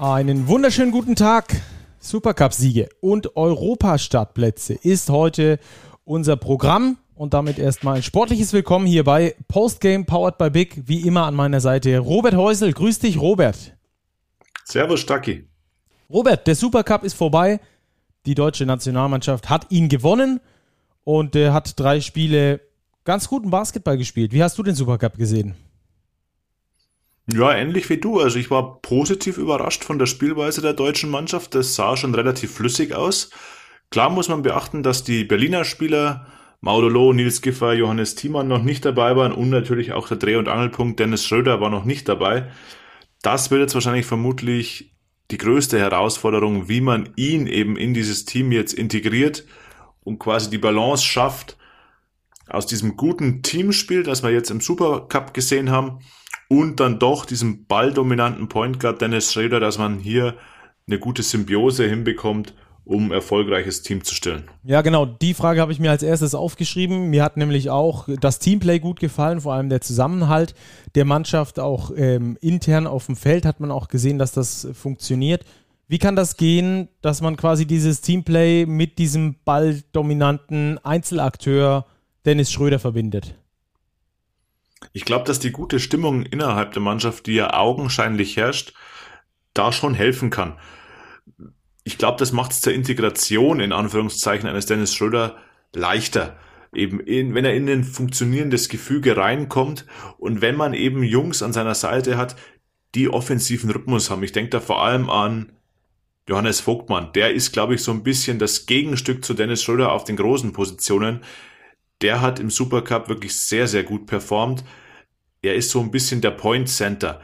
Einen wunderschönen guten Tag. Supercup-Siege und Europastartplätze ist heute unser Programm und damit erstmal ein sportliches Willkommen hier bei Postgame Powered by Big. Wie immer an meiner Seite Robert Häusel. Grüß dich, Robert. Servus, Stacki. Robert, der Supercup ist vorbei. Die deutsche Nationalmannschaft hat ihn gewonnen und äh, hat drei Spiele ganz guten Basketball gespielt. Wie hast du den Supercup gesehen? Ja, ähnlich wie du. Also ich war positiv überrascht von der Spielweise der deutschen Mannschaft. Das sah schon relativ flüssig aus. Klar muss man beachten, dass die Berliner Spieler Maudolo, Nils Giffer, Johannes Thiemann noch nicht dabei waren und natürlich auch der Dreh- und Angelpunkt Dennis Schröder war noch nicht dabei. Das wird jetzt wahrscheinlich vermutlich die größte Herausforderung, wie man ihn eben in dieses Team jetzt integriert und quasi die Balance schafft aus diesem guten Teamspiel, das wir jetzt im Supercup gesehen haben, und dann doch diesem balldominanten Point Guard Dennis Schrader, dass man hier eine gute Symbiose hinbekommt, um erfolgreiches Team zu stellen. Ja, genau, die Frage habe ich mir als erstes aufgeschrieben. Mir hat nämlich auch das Teamplay gut gefallen, vor allem der Zusammenhalt der Mannschaft, auch ähm, intern auf dem Feld hat man auch gesehen, dass das funktioniert. Wie kann das gehen, dass man quasi dieses Teamplay mit diesem balldominanten Einzelakteur Dennis Schröder verbindet? Ich glaube, dass die gute Stimmung innerhalb der Mannschaft, die ja augenscheinlich herrscht, da schon helfen kann. Ich glaube, das macht es zur Integration in Anführungszeichen eines Dennis Schröder leichter. Eben, in, wenn er in ein funktionierendes Gefüge reinkommt und wenn man eben Jungs an seiner Seite hat, die offensiven Rhythmus haben. Ich denke da vor allem an Johannes Vogtmann. Der ist, glaube ich, so ein bisschen das Gegenstück zu Dennis Schröder auf den großen Positionen der hat im Supercup wirklich sehr, sehr gut performt. Er ist so ein bisschen der Point Center.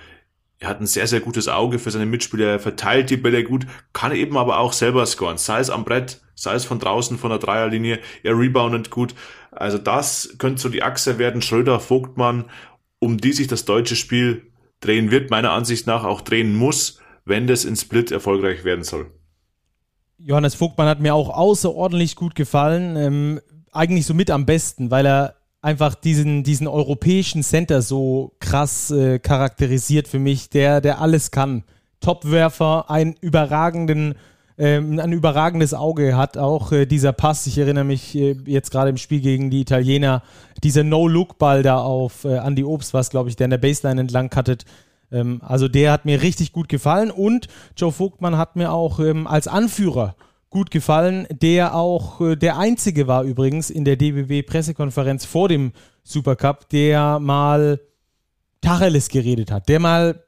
Er hat ein sehr, sehr gutes Auge für seine Mitspieler, er verteilt die Bälle gut, kann eben aber auch selber scoren, sei es am Brett, sei es von draußen von der Dreierlinie, er reboundet gut. Also das könnte so die Achse werden, Schröder, Vogtmann, um die sich das deutsche Spiel drehen wird, meiner Ansicht nach auch drehen muss, wenn das in Split erfolgreich werden soll. Johannes Vogtmann hat mir auch außerordentlich gut gefallen. Ähm, eigentlich so mit am besten, weil er einfach diesen, diesen europäischen Center so krass äh, charakterisiert für mich, der, der alles kann. Topwerfer, einen überragenden, ähm, ein überragendes Auge hat auch äh, dieser Pass. Ich erinnere mich äh, jetzt gerade im Spiel gegen die Italiener, dieser No-Look-Ball da auf äh, Andy Obst, was glaube ich, der in der Baseline entlang cuttet. Ähm, also der hat mir richtig gut gefallen und Joe Vogtmann hat mir auch ähm, als Anführer gut gefallen, der auch äh, der einzige war übrigens in der DBB-Pressekonferenz vor dem Supercup, der mal Tacheles geredet hat, der mal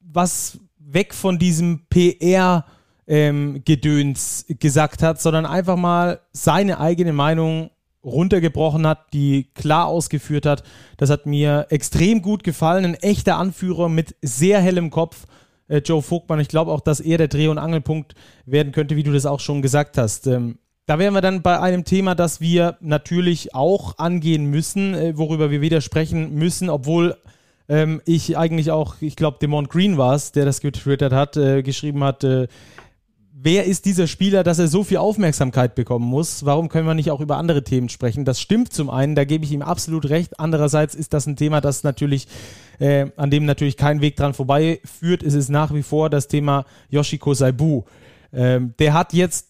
was weg von diesem PR ähm, Gedöns gesagt hat, sondern einfach mal seine eigene Meinung runtergebrochen hat, die klar ausgeführt hat. Das hat mir extrem gut gefallen. Ein echter Anführer mit sehr hellem Kopf äh, Joe Vogtmann. Ich glaube auch, dass er der Dreh- und Angelpunkt werden könnte, wie du das auch schon gesagt hast. Ähm, da wären wir dann bei einem Thema, das wir natürlich auch angehen müssen, äh, worüber wir wieder sprechen müssen, obwohl ähm, ich eigentlich auch, ich glaube, Demont Green war es, der das getwittert hat, äh, geschrieben hat, äh, wer ist dieser Spieler, dass er so viel Aufmerksamkeit bekommen muss? Warum können wir nicht auch über andere Themen sprechen? Das stimmt zum einen, da gebe ich ihm absolut recht. Andererseits ist das ein Thema, das natürlich, äh, an dem natürlich kein Weg dran vorbei führt. Es ist nach wie vor das Thema Yoshiko Saibu. Ähm, der hat jetzt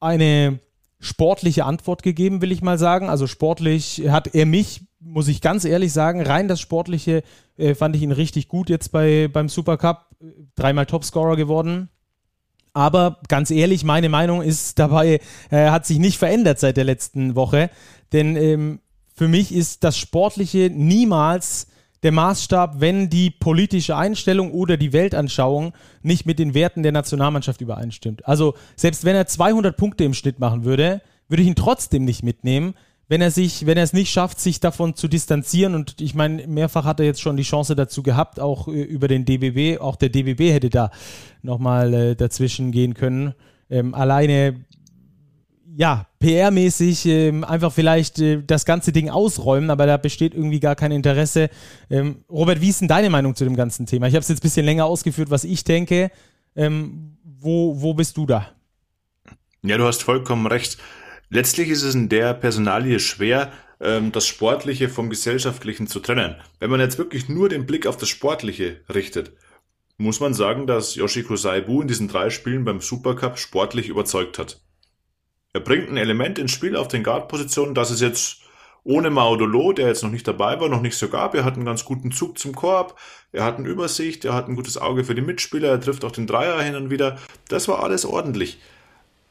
eine sportliche Antwort gegeben, will ich mal sagen. Also sportlich hat er mich, muss ich ganz ehrlich sagen, rein das Sportliche äh, fand ich ihn richtig gut jetzt bei, beim Supercup. Dreimal Topscorer geworden aber ganz ehrlich, meine Meinung ist dabei, äh, hat sich nicht verändert seit der letzten Woche. Denn ähm, für mich ist das Sportliche niemals der Maßstab, wenn die politische Einstellung oder die Weltanschauung nicht mit den Werten der Nationalmannschaft übereinstimmt. Also selbst wenn er 200 Punkte im Schnitt machen würde, würde ich ihn trotzdem nicht mitnehmen, wenn er sich, wenn er es nicht schafft, sich davon zu distanzieren, und ich meine, mehrfach hat er jetzt schon die Chance dazu gehabt, auch äh, über den DBB, auch der DBB hätte da nochmal äh, dazwischen gehen können. Ähm, alleine, ja, PR-mäßig ähm, einfach vielleicht äh, das ganze Ding ausräumen, aber da besteht irgendwie gar kein Interesse. Ähm, Robert, wie ist denn deine Meinung zu dem ganzen Thema? Ich habe es jetzt ein bisschen länger ausgeführt, was ich denke. Ähm, wo, wo bist du da? Ja, du hast vollkommen recht. Letztlich ist es in der Personalie schwer, ähm, das Sportliche vom Gesellschaftlichen zu trennen. Wenn man jetzt wirklich nur den Blick auf das Sportliche richtet muss man sagen, dass Yoshiko Saibu in diesen drei Spielen beim Supercup sportlich überzeugt hat. Er bringt ein Element ins Spiel auf den Guard-Positionen, das es jetzt ohne Maudolo, der jetzt noch nicht dabei war, noch nicht so gab. Er hat einen ganz guten Zug zum Korb, er hat eine Übersicht, er hat ein gutes Auge für die Mitspieler, er trifft auch den Dreier hin und wieder. Das war alles ordentlich.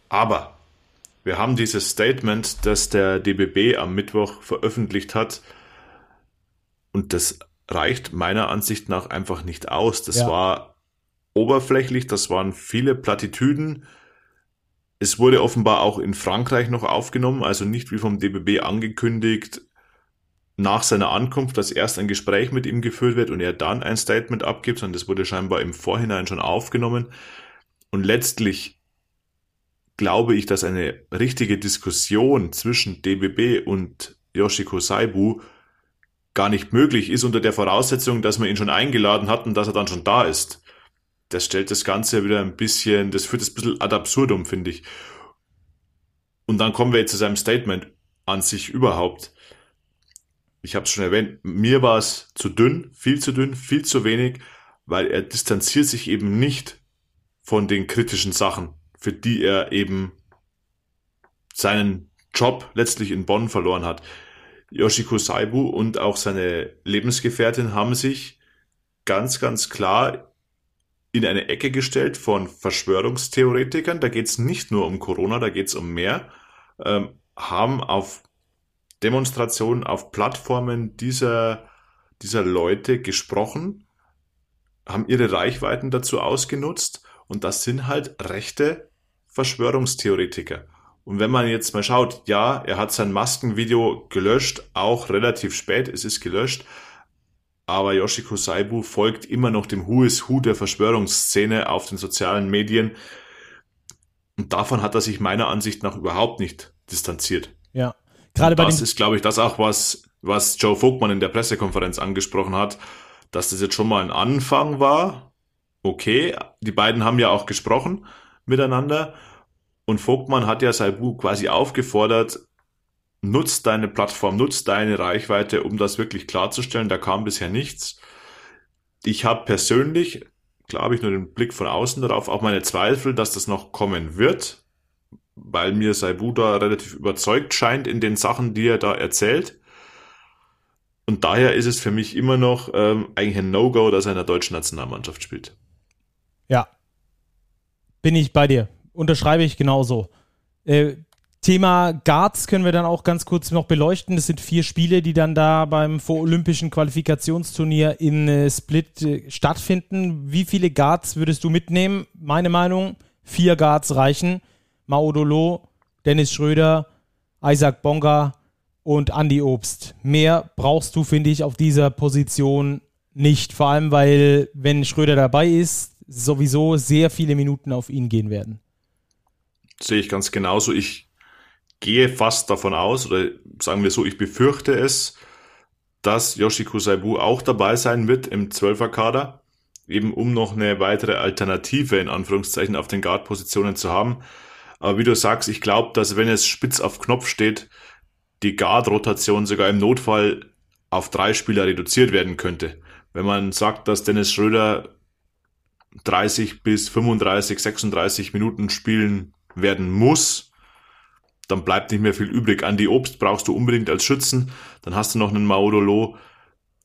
Aber wir haben dieses Statement, das der DBB am Mittwoch veröffentlicht hat. Und das reicht meiner Ansicht nach einfach nicht aus. Das ja. war oberflächlich, das waren viele Plattitüden. Es wurde offenbar auch in Frankreich noch aufgenommen, also nicht wie vom DBB angekündigt, nach seiner Ankunft, dass erst ein Gespräch mit ihm geführt wird und er dann ein Statement abgibt, sondern das wurde scheinbar im Vorhinein schon aufgenommen. Und letztlich glaube ich, dass eine richtige Diskussion zwischen DBB und Yoshiko Saibu gar nicht möglich ist unter der Voraussetzung, dass man ihn schon eingeladen hat und dass er dann schon da ist. Das stellt das Ganze wieder ein bisschen, das führt es ein bisschen ad absurdum, finde ich. Und dann kommen wir jetzt zu seinem Statement an sich überhaupt. Ich habe es schon erwähnt, mir war es zu dünn, viel zu dünn, viel zu wenig, weil er distanziert sich eben nicht von den kritischen Sachen, für die er eben seinen Job letztlich in Bonn verloren hat. Yoshiko Saibu und auch seine Lebensgefährtin haben sich ganz, ganz klar in eine Ecke gestellt von Verschwörungstheoretikern. Da geht es nicht nur um Corona, da geht es um mehr. Ähm, haben auf Demonstrationen, auf Plattformen dieser, dieser Leute gesprochen, haben ihre Reichweiten dazu ausgenutzt und das sind halt rechte Verschwörungstheoretiker. Und wenn man jetzt mal schaut, ja, er hat sein Maskenvideo gelöscht, auch relativ spät, es ist gelöscht, aber Yoshiko Saibu folgt immer noch dem Who is Who der Verschwörungsszene auf den sozialen Medien. Und davon hat er sich meiner Ansicht nach überhaupt nicht distanziert. Ja, gerade bei Das ist, glaube ich, das auch, was, was Joe Vogtmann in der Pressekonferenz angesprochen hat, dass das jetzt schon mal ein Anfang war. Okay, die beiden haben ja auch gesprochen miteinander. Und Vogtmann hat ja Saibu quasi aufgefordert, nutzt deine Plattform, nutzt deine Reichweite, um das wirklich klarzustellen. Da kam bisher nichts. Ich habe persönlich, klar habe ich nur den Blick von außen darauf, auch meine Zweifel, dass das noch kommen wird, weil mir Saibu da relativ überzeugt scheint in den Sachen, die er da erzählt. Und daher ist es für mich immer noch ähm, eigentlich ein No-Go, dass er in der deutschen Nationalmannschaft spielt. Ja, bin ich bei dir. Unterschreibe ich genauso. Äh, Thema Guards können wir dann auch ganz kurz noch beleuchten. Das sind vier Spiele, die dann da beim vorolympischen Qualifikationsturnier in äh, Split äh, stattfinden. Wie viele Guards würdest du mitnehmen? Meine Meinung, vier Guards reichen. Maudolo, Dennis Schröder, Isaac Bonga und Andy Obst. Mehr brauchst du, finde ich, auf dieser Position nicht. Vor allem, weil, wenn Schröder dabei ist, sowieso sehr viele Minuten auf ihn gehen werden. Sehe ich ganz genauso. Ich gehe fast davon aus, oder sagen wir so, ich befürchte es, dass Yoshiko Saibu auch dabei sein wird im Zwölferkader, eben um noch eine weitere Alternative in Anführungszeichen auf den Guard-Positionen zu haben. Aber wie du sagst, ich glaube, dass wenn es spitz auf Knopf steht, die Guard-Rotation sogar im Notfall auf drei Spieler reduziert werden könnte. Wenn man sagt, dass Dennis Schröder 30 bis 35, 36 Minuten spielen werden muss, dann bleibt nicht mehr viel übrig. An die Obst brauchst du unbedingt als Schützen. Dann hast du noch einen Maudolo.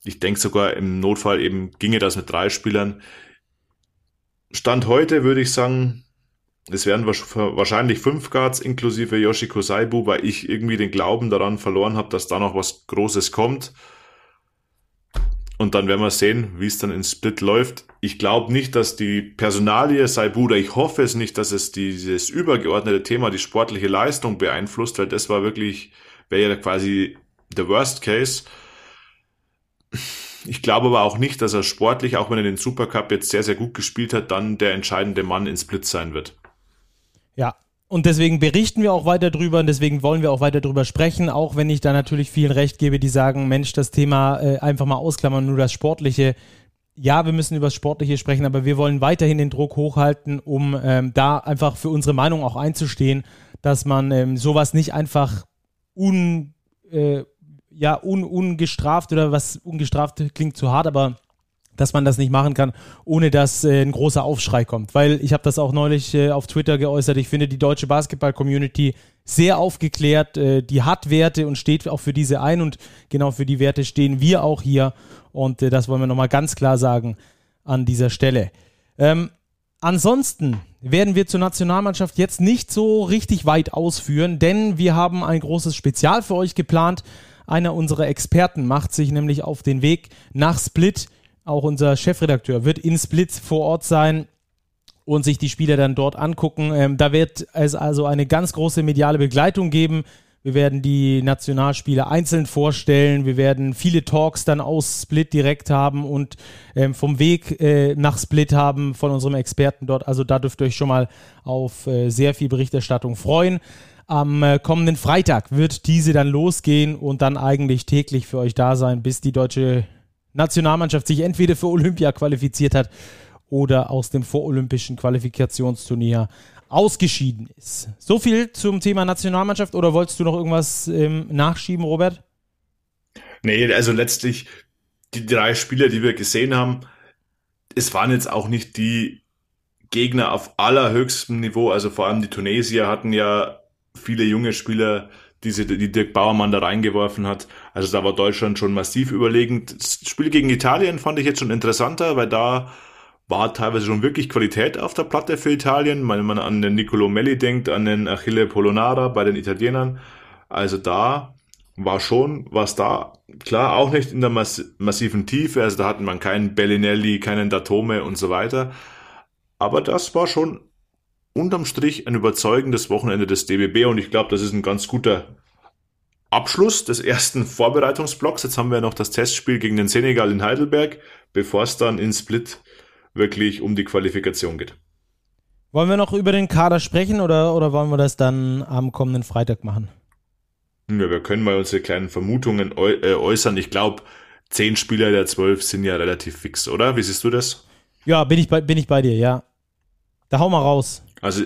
Ich denke sogar im Notfall eben ginge das mit drei Spielern. Stand heute würde ich sagen, es werden wahrscheinlich fünf Guards inklusive Yoshiko Saibu, weil ich irgendwie den Glauben daran verloren habe, dass da noch was Großes kommt. Und dann werden wir sehen, wie es dann in Split läuft. Ich glaube nicht, dass die Personalie sei Bruder. Ich hoffe es nicht, dass es dieses übergeordnete Thema, die sportliche Leistung beeinflusst, weil das war wirklich, wäre ja quasi der Worst Case. Ich glaube aber auch nicht, dass er sportlich, auch wenn er den Supercup jetzt sehr, sehr gut gespielt hat, dann der entscheidende Mann in Split sein wird. Ja, und deswegen berichten wir auch weiter drüber und deswegen wollen wir auch weiter drüber sprechen, auch wenn ich da natürlich vielen recht gebe, die sagen, Mensch, das Thema äh, einfach mal ausklammern, nur das Sportliche. Ja, wir müssen über das Sportliche sprechen, aber wir wollen weiterhin den Druck hochhalten, um ähm, da einfach für unsere Meinung auch einzustehen, dass man ähm, sowas nicht einfach un, äh, ja, un, ungestraft oder was ungestraft klingt zu hart, aber dass man das nicht machen kann, ohne dass äh, ein großer Aufschrei kommt. Weil ich habe das auch neulich äh, auf Twitter geäußert. Ich finde die deutsche Basketball-Community sehr aufgeklärt, äh, die hat Werte und steht auch für diese ein und genau für die Werte stehen wir auch hier und äh, das wollen wir nochmal ganz klar sagen an dieser Stelle. Ähm, ansonsten werden wir zur Nationalmannschaft jetzt nicht so richtig weit ausführen, denn wir haben ein großes Spezial für euch geplant. Einer unserer Experten macht sich nämlich auf den Weg nach Split auch unser Chefredakteur wird in Split vor Ort sein und sich die Spieler dann dort angucken. Ähm, da wird es also eine ganz große mediale Begleitung geben. Wir werden die Nationalspieler einzeln vorstellen. Wir werden viele Talks dann aus Split direkt haben und ähm, vom Weg äh, nach Split haben von unserem Experten dort. Also da dürft ihr euch schon mal auf äh, sehr viel Berichterstattung freuen. Am äh, kommenden Freitag wird diese dann losgehen und dann eigentlich täglich für euch da sein, bis die deutsche Nationalmannschaft sich entweder für Olympia qualifiziert hat oder aus dem vorolympischen Qualifikationsturnier ausgeschieden ist. So viel zum Thema Nationalmannschaft oder wolltest du noch irgendwas ähm, nachschieben, Robert? Nee, also letztlich die drei Spieler, die wir gesehen haben, es waren jetzt auch nicht die Gegner auf allerhöchstem Niveau. Also vor allem die Tunesier hatten ja viele junge Spieler diese, die Dirk Bauermann da reingeworfen hat. Also da war Deutschland schon massiv überlegend. Das Spiel gegen Italien fand ich jetzt schon interessanter, weil da war teilweise schon wirklich Qualität auf der Platte für Italien. Wenn man an den Nicolo Melli denkt, an den Achille Polonara bei den Italienern. Also da war schon was da. Klar, auch nicht in der mass massiven Tiefe. Also da hatten man keinen Bellinelli, keinen Datome und so weiter. Aber das war schon unterm Strich ein überzeugendes Wochenende des DBB und ich glaube, das ist ein ganz guter Abschluss des ersten Vorbereitungsblocks. Jetzt haben wir noch das Testspiel gegen den Senegal in Heidelberg, bevor es dann in Split wirklich um die Qualifikation geht. Wollen wir noch über den Kader sprechen oder, oder wollen wir das dann am kommenden Freitag machen? Ja, wir können mal unsere kleinen Vermutungen äh, äußern. Ich glaube, zehn Spieler der zwölf sind ja relativ fix, oder? Wie siehst du das? Ja, bin ich bei, bin ich bei dir, ja. Da hau mal raus. Also,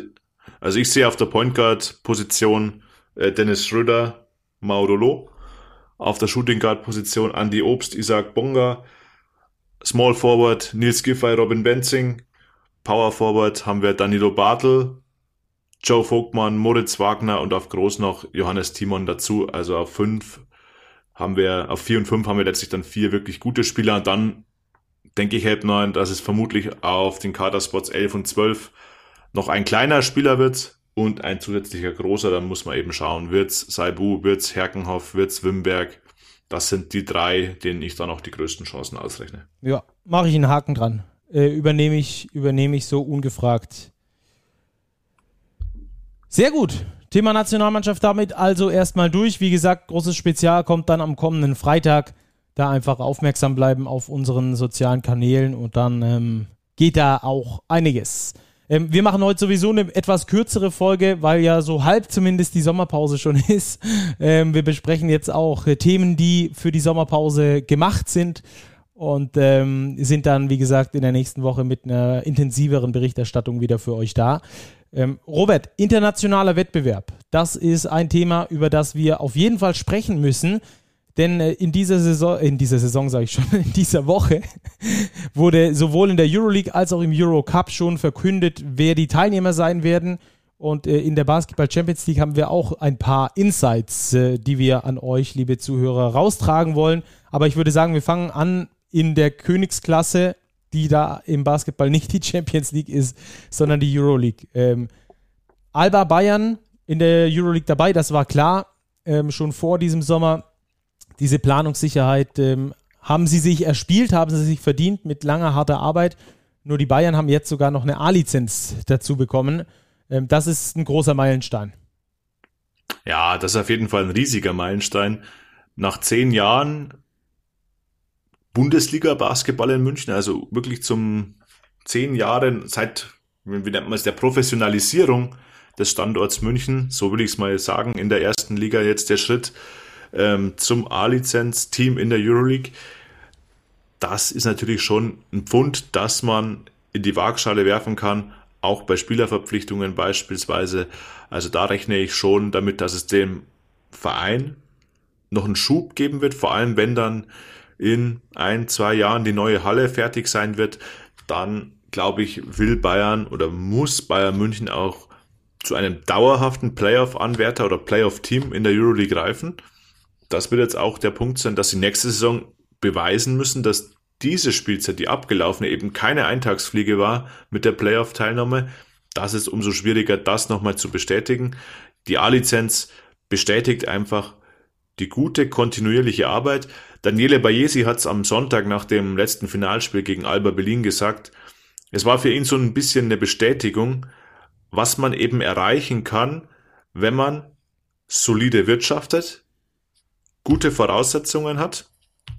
also ich sehe auf der Point Guard Position äh, Dennis Schröder, Maudolo. Auf der Shooting Guard Position Andy Obst, Isaac Bonga. Small Forward Nils Giffey, Robin Benzing. Power Forward haben wir Danilo Bartel, Joe Vogtmann, Moritz Wagner und auf Groß noch Johannes Timon dazu. Also auf fünf haben wir, auf vier und fünf haben wir letztlich dann vier wirklich gute Spieler. Und dann denke ich halt noch, dass es vermutlich auf den Kaderspots elf und zwölf noch ein kleiner Spieler wird und ein zusätzlicher großer, dann muss man eben schauen, wird's Saibu, wird's Herkenhoff, wird's Wimberg. Das sind die drei, denen ich dann auch die größten Chancen ausrechne. Ja, mache ich einen Haken dran. Äh, übernehme ich, übernehme ich so ungefragt. Sehr gut. Thema Nationalmannschaft damit also erstmal durch. Wie gesagt, großes Spezial kommt dann am kommenden Freitag. Da einfach aufmerksam bleiben auf unseren sozialen Kanälen und dann ähm, geht da auch einiges. Ähm, wir machen heute sowieso eine etwas kürzere Folge, weil ja so halb zumindest die Sommerpause schon ist. Ähm, wir besprechen jetzt auch äh, Themen, die für die Sommerpause gemacht sind und ähm, sind dann, wie gesagt, in der nächsten Woche mit einer intensiveren Berichterstattung wieder für euch da. Ähm, Robert, internationaler Wettbewerb, das ist ein Thema, über das wir auf jeden Fall sprechen müssen. Denn äh, in dieser Saison, in dieser Saison sage ich schon, in dieser Woche wurde sowohl in der Euroleague als auch im Eurocup schon verkündet, wer die Teilnehmer sein werden. Und äh, in der Basketball Champions League haben wir auch ein paar Insights, äh, die wir an euch, liebe Zuhörer, raustragen wollen. Aber ich würde sagen, wir fangen an in der Königsklasse, die da im Basketball nicht die Champions League ist, sondern die Euroleague. Ähm, Alba Bayern in der Euroleague dabei, das war klar, ähm, schon vor diesem Sommer diese Planungssicherheit ähm, haben sie sich erspielt, haben sie sich verdient mit langer, harter Arbeit. Nur die Bayern haben jetzt sogar noch eine A-Lizenz dazu bekommen. Ähm, das ist ein großer Meilenstein. Ja, das ist auf jeden Fall ein riesiger Meilenstein. Nach zehn Jahren Bundesliga-Basketball in München, also wirklich zum zehn Jahren seit, wie nennt man es, der Professionalisierung des Standorts München, so will ich es mal sagen, in der ersten Liga jetzt der Schritt ähm, zum A-Lizenz-Team in der Euroleague. Das ist natürlich schon ein Pfund, das man in die Waagschale werfen kann, auch bei Spielerverpflichtungen beispielsweise. Also da rechne ich schon damit, dass es dem Verein noch einen Schub geben wird, vor allem wenn dann in ein, zwei Jahren die neue Halle fertig sein wird, dann glaube ich, will Bayern oder muss Bayern München auch zu einem dauerhaften Playoff-Anwärter oder Playoff-Team in der Euroleague reifen. Das wird jetzt auch der Punkt sein, dass sie nächste Saison beweisen müssen, dass diese Spielzeit, die abgelaufene, eben keine Eintagsfliege war mit der Playoff-Teilnahme. Das ist umso schwieriger, das nochmal zu bestätigen. Die A-Lizenz bestätigt einfach die gute, kontinuierliche Arbeit. Daniele Bayesi hat es am Sonntag nach dem letzten Finalspiel gegen Alba Berlin gesagt, es war für ihn so ein bisschen eine Bestätigung, was man eben erreichen kann, wenn man solide wirtschaftet, gute Voraussetzungen hat.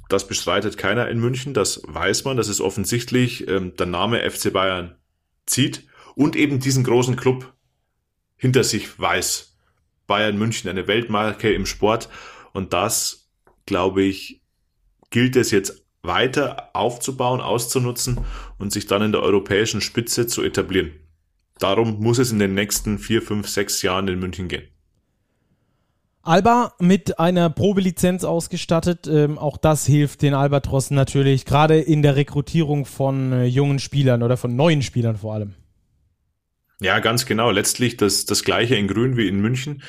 Das bestreitet keiner in München, das weiß man, das ist offensichtlich ähm, der Name FC Bayern zieht und eben diesen großen Club hinter sich weiß. Bayern München, eine Weltmarke im Sport und das, glaube ich, gilt es jetzt weiter aufzubauen, auszunutzen und sich dann in der europäischen Spitze zu etablieren. Darum muss es in den nächsten vier, fünf, sechs Jahren in München gehen. Alba mit einer Probelizenz ausgestattet. Ähm, auch das hilft den Albatrossen natürlich, gerade in der Rekrutierung von äh, jungen Spielern oder von neuen Spielern vor allem. Ja, ganz genau. Letztlich das, das gleiche in Grün wie in München.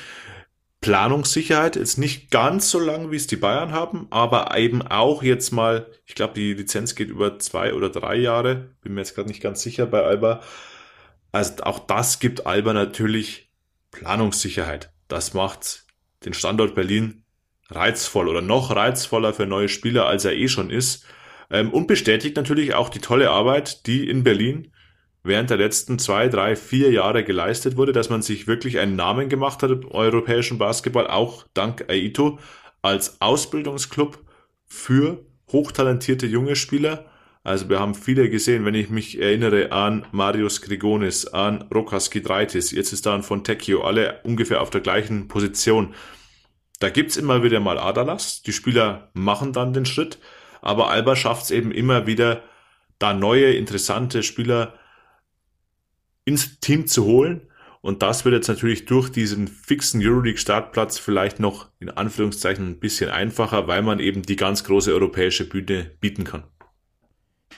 Planungssicherheit, jetzt nicht ganz so lang, wie es die Bayern haben, aber eben auch jetzt mal, ich glaube, die Lizenz geht über zwei oder drei Jahre, bin mir jetzt gerade nicht ganz sicher bei Alba. Also auch das gibt Alba natürlich Planungssicherheit. Das macht den Standort Berlin reizvoll oder noch reizvoller für neue Spieler, als er eh schon ist. Ähm, und bestätigt natürlich auch die tolle Arbeit, die in Berlin während der letzten zwei, drei, vier Jahre geleistet wurde, dass man sich wirklich einen Namen gemacht hat im europäischen Basketball, auch dank Aito, als Ausbildungsclub für hochtalentierte junge Spieler. Also wir haben viele gesehen, wenn ich mich erinnere an Marius Grigonis, an Rokas Gidreitis, jetzt ist da ein Fontecchio, alle ungefähr auf der gleichen Position. Da gibt's immer wieder mal Adalas, die Spieler machen dann den Schritt, aber Alba schafft es eben immer wieder, da neue, interessante Spieler ins Team zu holen. Und das wird jetzt natürlich durch diesen fixen Euroleague-Startplatz vielleicht noch in Anführungszeichen ein bisschen einfacher, weil man eben die ganz große europäische Bühne bieten kann.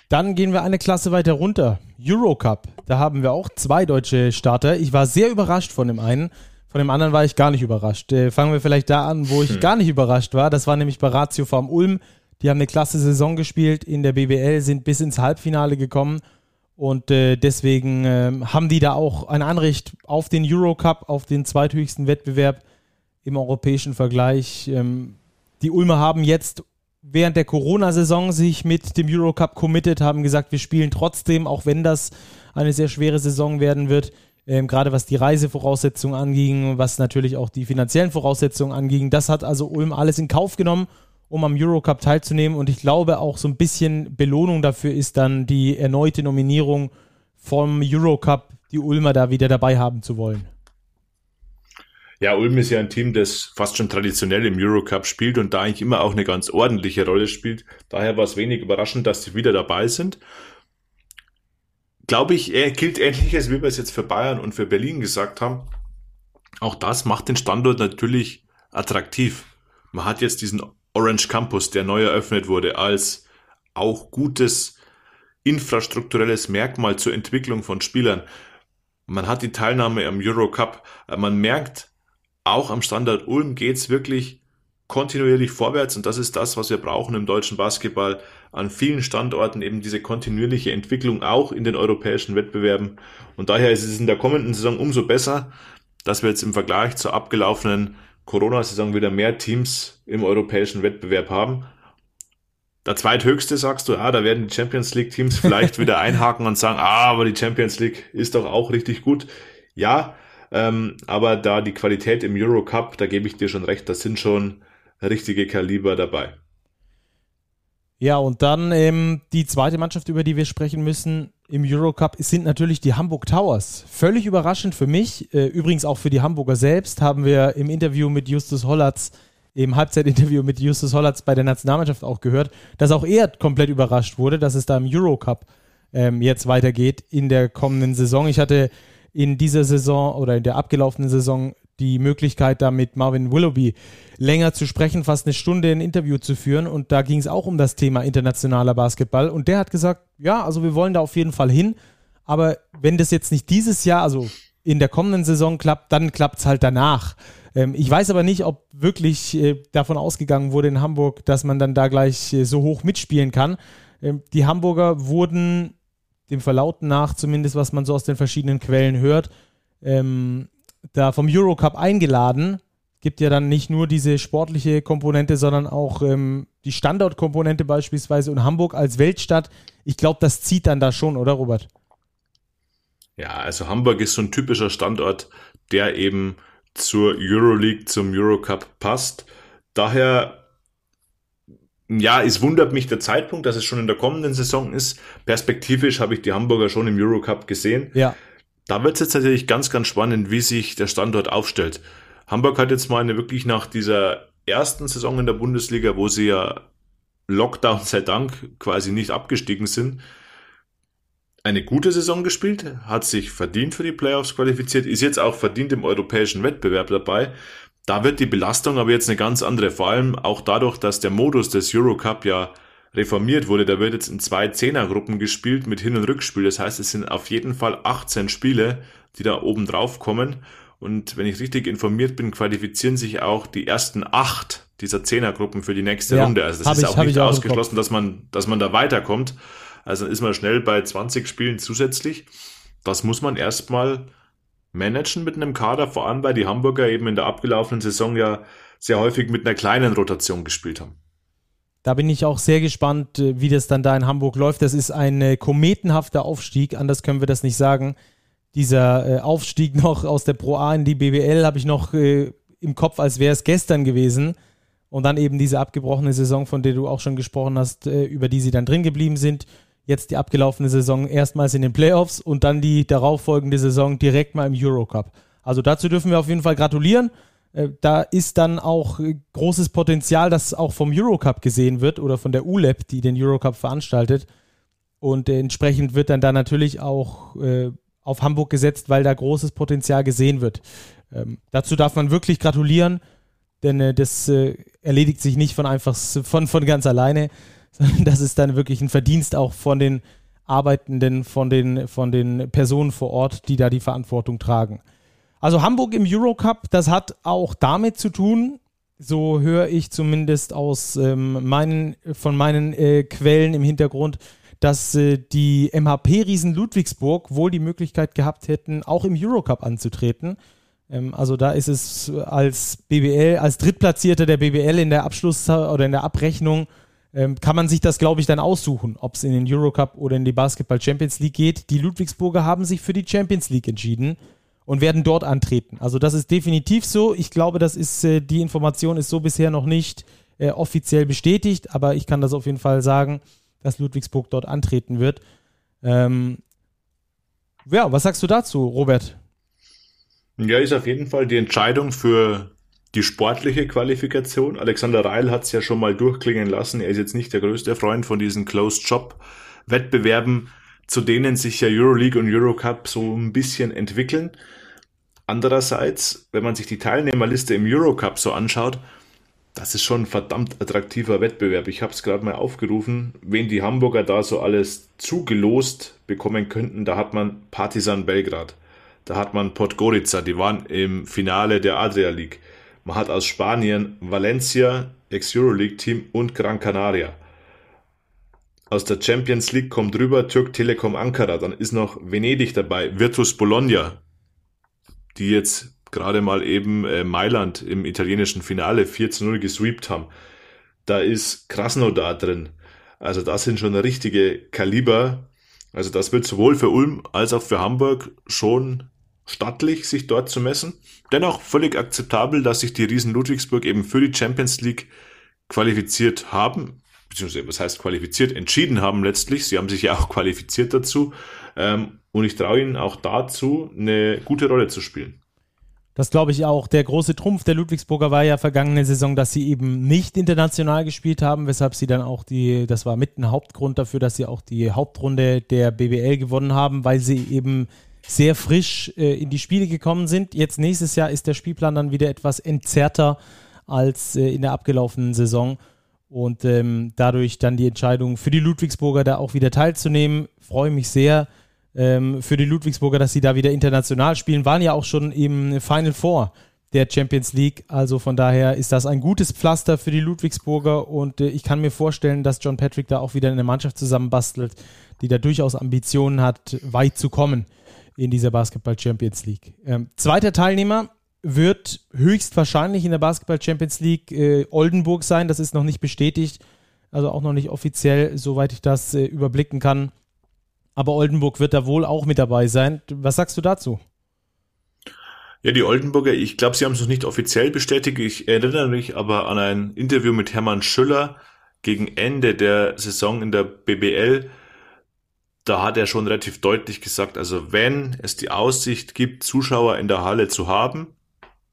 Dann gehen wir eine Klasse weiter runter. Eurocup. Da haben wir auch zwei deutsche Starter. Ich war sehr überrascht von dem einen. Von dem anderen war ich gar nicht überrascht. Äh, fangen wir vielleicht da an, wo ich hm. gar nicht überrascht war. Das war nämlich bei Ratio vom Ulm. Die haben eine klasse Saison gespielt in der BBL, sind bis ins Halbfinale gekommen und äh, deswegen äh, haben die da auch ein Anrecht auf den Eurocup, auf den zweithöchsten Wettbewerb im europäischen Vergleich. Ähm, die Ulmer haben jetzt während der Corona-Saison sich mit dem Eurocup committed, haben gesagt, wir spielen trotzdem, auch wenn das eine sehr schwere Saison werden wird. Ähm, gerade was die Reisevoraussetzungen anging, was natürlich auch die finanziellen Voraussetzungen anging. Das hat also Ulm alles in Kauf genommen um am Eurocup teilzunehmen. Und ich glaube auch so ein bisschen Belohnung dafür ist dann die erneute Nominierung vom Eurocup, die Ulmer da wieder dabei haben zu wollen. Ja, Ulm ist ja ein Team, das fast schon traditionell im Eurocup spielt und da eigentlich immer auch eine ganz ordentliche Rolle spielt. Daher war es wenig überraschend, dass sie wieder dabei sind. Glaube ich, er gilt ähnliches, wie wir es jetzt für Bayern und für Berlin gesagt haben. Auch das macht den Standort natürlich attraktiv. Man hat jetzt diesen Orange Campus, der neu eröffnet wurde, als auch gutes infrastrukturelles Merkmal zur Entwicklung von Spielern. Man hat die Teilnahme am Eurocup. Man merkt, auch am Standard Ulm geht's wirklich kontinuierlich vorwärts und das ist das, was wir brauchen im deutschen Basketball. An vielen Standorten eben diese kontinuierliche Entwicklung auch in den europäischen Wettbewerben. Und daher ist es in der kommenden Saison umso besser, dass wir jetzt im Vergleich zur abgelaufenen Corona-Saison wieder mehr Teams im europäischen Wettbewerb haben. Der zweithöchste sagst du, ah, da werden die Champions League Teams vielleicht wieder einhaken und sagen, ah, aber die Champions League ist doch auch richtig gut. Ja, ähm, aber da die Qualität im Eurocup, da gebe ich dir schon recht, da sind schon richtige Kaliber dabei. Ja, und dann ähm, die zweite Mannschaft, über die wir sprechen müssen im Eurocup, sind natürlich die Hamburg Towers. Völlig überraschend für mich, äh, übrigens auch für die Hamburger selbst, haben wir im Interview mit Justus Hollatz, im Halbzeitinterview mit Justus Hollatz bei der Nationalmannschaft auch gehört, dass auch er komplett überrascht wurde, dass es da im Eurocup ähm, jetzt weitergeht in der kommenden Saison. Ich hatte in dieser Saison oder in der abgelaufenen Saison die Möglichkeit, da mit Marvin Willoughby länger zu sprechen, fast eine Stunde ein Interview zu führen. Und da ging es auch um das Thema internationaler Basketball. Und der hat gesagt, ja, also wir wollen da auf jeden Fall hin. Aber wenn das jetzt nicht dieses Jahr, also in der kommenden Saison klappt, dann klappt es halt danach. Ähm, ich weiß aber nicht, ob wirklich äh, davon ausgegangen wurde in Hamburg, dass man dann da gleich äh, so hoch mitspielen kann. Ähm, die Hamburger wurden dem Verlauten nach, zumindest was man so aus den verschiedenen Quellen hört, ähm, da vom Eurocup eingeladen. Gibt ja dann nicht nur diese sportliche Komponente, sondern auch ähm, die Standortkomponente beispielsweise und Hamburg als Weltstadt. Ich glaube, das zieht dann da schon, oder Robert? Ja, also Hamburg ist so ein typischer Standort, der eben zur Euroleague, zum Eurocup passt. Daher, ja, es wundert mich der Zeitpunkt, dass es schon in der kommenden Saison ist. Perspektivisch habe ich die Hamburger schon im Eurocup gesehen. Ja. Da wird es jetzt natürlich ganz, ganz spannend, wie sich der Standort aufstellt. Hamburg hat jetzt mal eine wirklich nach dieser ersten Saison in der Bundesliga, wo sie ja Lockdown sei Dank quasi nicht abgestiegen sind, eine gute Saison gespielt, hat sich verdient für die Playoffs qualifiziert, ist jetzt auch verdient im europäischen Wettbewerb dabei. Da wird die Belastung aber jetzt eine ganz andere, vor allem auch dadurch, dass der Modus des Eurocup ja reformiert wurde. Da wird jetzt in zwei Zehnergruppen gespielt mit Hin- und Rückspiel. Das heißt, es sind auf jeden Fall 18 Spiele, die da oben drauf kommen. Und wenn ich richtig informiert bin, qualifizieren sich auch die ersten acht dieser Zehnergruppen für die nächste ja, Runde. Also das ist ich, auch nicht ausgeschlossen, dass man, dass man da weiterkommt. Also ist man schnell bei 20 Spielen zusätzlich. Das muss man erstmal managen mit einem Kader, vor allem weil die Hamburger eben in der abgelaufenen Saison ja sehr häufig mit einer kleinen Rotation gespielt haben. Da bin ich auch sehr gespannt, äh, wie das dann da in Hamburg läuft. Das ist ein äh, kometenhafter Aufstieg, anders können wir das nicht sagen. Dieser äh, Aufstieg noch aus der Pro A in die BBL habe ich noch im Kopf, als wäre es gestern gewesen. Und dann eben diese abgebrochene Saison, von der du auch schon gesprochen hast, über die sie dann drin geblieben sind jetzt die abgelaufene Saison erstmals in den Playoffs und dann die darauffolgende Saison direkt mal im Eurocup. Also dazu dürfen wir auf jeden Fall gratulieren. Äh, da ist dann auch äh, großes Potenzial, das auch vom Eurocup gesehen wird oder von der ULEP, die den Eurocup veranstaltet. Und entsprechend wird dann da natürlich auch äh, auf Hamburg gesetzt, weil da großes Potenzial gesehen wird. Ähm, dazu darf man wirklich gratulieren, denn äh, das äh, erledigt sich nicht von einfach von, von ganz alleine das ist dann wirklich ein Verdienst auch von den Arbeitenden, von den, von den Personen vor Ort, die da die Verantwortung tragen. Also Hamburg im Eurocup, das hat auch damit zu tun, so höre ich zumindest aus ähm, meinen, von meinen äh, Quellen im Hintergrund, dass äh, die MHP-Riesen Ludwigsburg wohl die Möglichkeit gehabt hätten, auch im Eurocup anzutreten. Ähm, also da ist es als BBL, als Drittplatzierter der BBL in der Abschluss- oder in der Abrechnung ähm, kann man sich das, glaube ich, dann aussuchen, ob es in den Eurocup oder in die Basketball Champions League geht. Die Ludwigsburger haben sich für die Champions League entschieden und werden dort antreten. Also das ist definitiv so. Ich glaube, das ist äh, die Information ist so bisher noch nicht äh, offiziell bestätigt, aber ich kann das auf jeden Fall sagen, dass Ludwigsburg dort antreten wird. Ähm, ja, was sagst du dazu, Robert? Ja, ist auf jeden Fall die Entscheidung für die sportliche Qualifikation. Alexander Reil hat es ja schon mal durchklingen lassen. Er ist jetzt nicht der größte Freund von diesen Closed-Shop-Wettbewerben, zu denen sich ja Euroleague und Eurocup so ein bisschen entwickeln. Andererseits, wenn man sich die Teilnehmerliste im Eurocup so anschaut, das ist schon ein verdammt attraktiver Wettbewerb. Ich habe es gerade mal aufgerufen, wen die Hamburger da so alles zugelost bekommen könnten. Da hat man Partizan Belgrad, da hat man Podgorica, die waren im Finale der Adria League. Man hat aus Spanien Valencia, Ex-Euroleague-Team und Gran Canaria. Aus der Champions League kommt rüber Türk Telekom Ankara, dann ist noch Venedig dabei, Virtus Bologna, die jetzt gerade mal eben äh, Mailand im italienischen Finale 4 zu 0 gesweept haben. Da ist Krasnodar drin. Also das sind schon richtige Kaliber. Also das wird sowohl für Ulm als auch für Hamburg schon stattlich, sich dort zu messen. Dennoch völlig akzeptabel, dass sich die Riesen Ludwigsburg eben für die Champions League qualifiziert haben, beziehungsweise was heißt qualifiziert, entschieden haben letztlich. Sie haben sich ja auch qualifiziert dazu. Ähm, und ich traue ihnen auch dazu, eine gute Rolle zu spielen. Das glaube ich auch. Der große Trumpf der Ludwigsburger war ja vergangene Saison, dass sie eben nicht international gespielt haben, weshalb sie dann auch die, das war mit ein Hauptgrund dafür, dass sie auch die Hauptrunde der BBL gewonnen haben, weil sie eben sehr frisch äh, in die Spiele gekommen sind. Jetzt nächstes Jahr ist der Spielplan dann wieder etwas entzerrter als äh, in der abgelaufenen Saison. Und ähm, dadurch dann die Entscheidung für die Ludwigsburger da auch wieder teilzunehmen. Freue mich sehr ähm, für die Ludwigsburger, dass sie da wieder international spielen. Waren ja auch schon im Final Four der Champions League. Also von daher ist das ein gutes Pflaster für die Ludwigsburger und äh, ich kann mir vorstellen, dass John Patrick da auch wieder eine Mannschaft zusammenbastelt, die da durchaus Ambitionen hat, weit zu kommen in dieser Basketball Champions League. Ähm, zweiter Teilnehmer wird höchstwahrscheinlich in der Basketball Champions League äh, Oldenburg sein. Das ist noch nicht bestätigt, also auch noch nicht offiziell, soweit ich das äh, überblicken kann. Aber Oldenburg wird da wohl auch mit dabei sein. Was sagst du dazu? Ja, die Oldenburger, ich glaube, sie haben es noch nicht offiziell bestätigt. Ich erinnere mich aber an ein Interview mit Hermann Schüller gegen Ende der Saison in der BBL. Da hat er schon relativ deutlich gesagt, also wenn es die Aussicht gibt, Zuschauer in der Halle zu haben,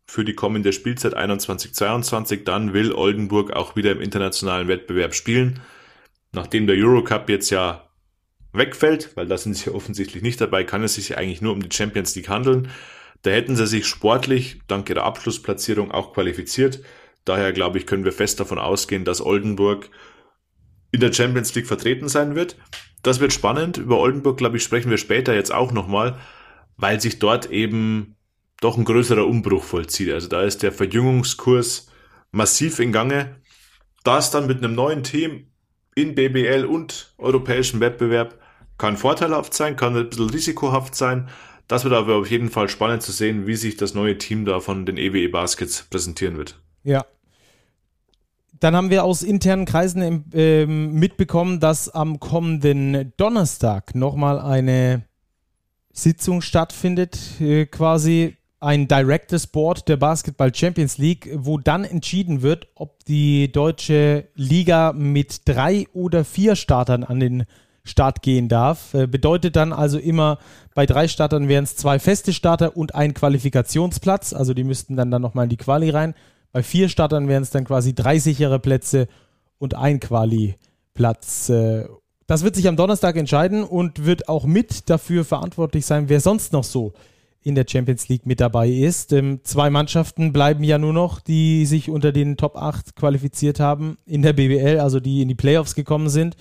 für die kommende Spielzeit 21-22, dann will Oldenburg auch wieder im internationalen Wettbewerb spielen. Nachdem der Eurocup jetzt ja wegfällt, weil da sind sie offensichtlich nicht dabei, kann es sich eigentlich nur um die Champions League handeln. Da hätten sie sich sportlich dank ihrer Abschlussplatzierung auch qualifiziert. Daher glaube ich, können wir fest davon ausgehen, dass Oldenburg in der Champions League vertreten sein wird. Das wird spannend. Über Oldenburg, glaube ich, sprechen wir später jetzt auch nochmal, weil sich dort eben doch ein größerer Umbruch vollzieht. Also da ist der Verjüngungskurs massiv in Gange. Das dann mit einem neuen Team in BBL und europäischem Wettbewerb kann vorteilhaft sein, kann ein bisschen risikohaft sein, das wird aber auf jeden Fall spannend zu sehen, wie sich das neue Team da von den EWE e Baskets präsentieren wird. Ja. Dann haben wir aus internen Kreisen äh, mitbekommen, dass am kommenden Donnerstag nochmal eine Sitzung stattfindet, äh, quasi ein Directors Board der Basketball Champions League, wo dann entschieden wird, ob die deutsche Liga mit drei oder vier Startern an den Start gehen darf. Äh, bedeutet dann also immer, bei drei Startern wären es zwei feste Starter und ein Qualifikationsplatz. Also die müssten dann, dann nochmal in die Quali rein. Bei vier Startern wären es dann quasi drei sichere Plätze und ein Quali-Platz. Äh, das wird sich am Donnerstag entscheiden und wird auch mit dafür verantwortlich sein, wer sonst noch so in der Champions League mit dabei ist. Ähm, zwei Mannschaften bleiben ja nur noch, die sich unter den Top 8 qualifiziert haben in der BBL, also die in die Playoffs gekommen sind.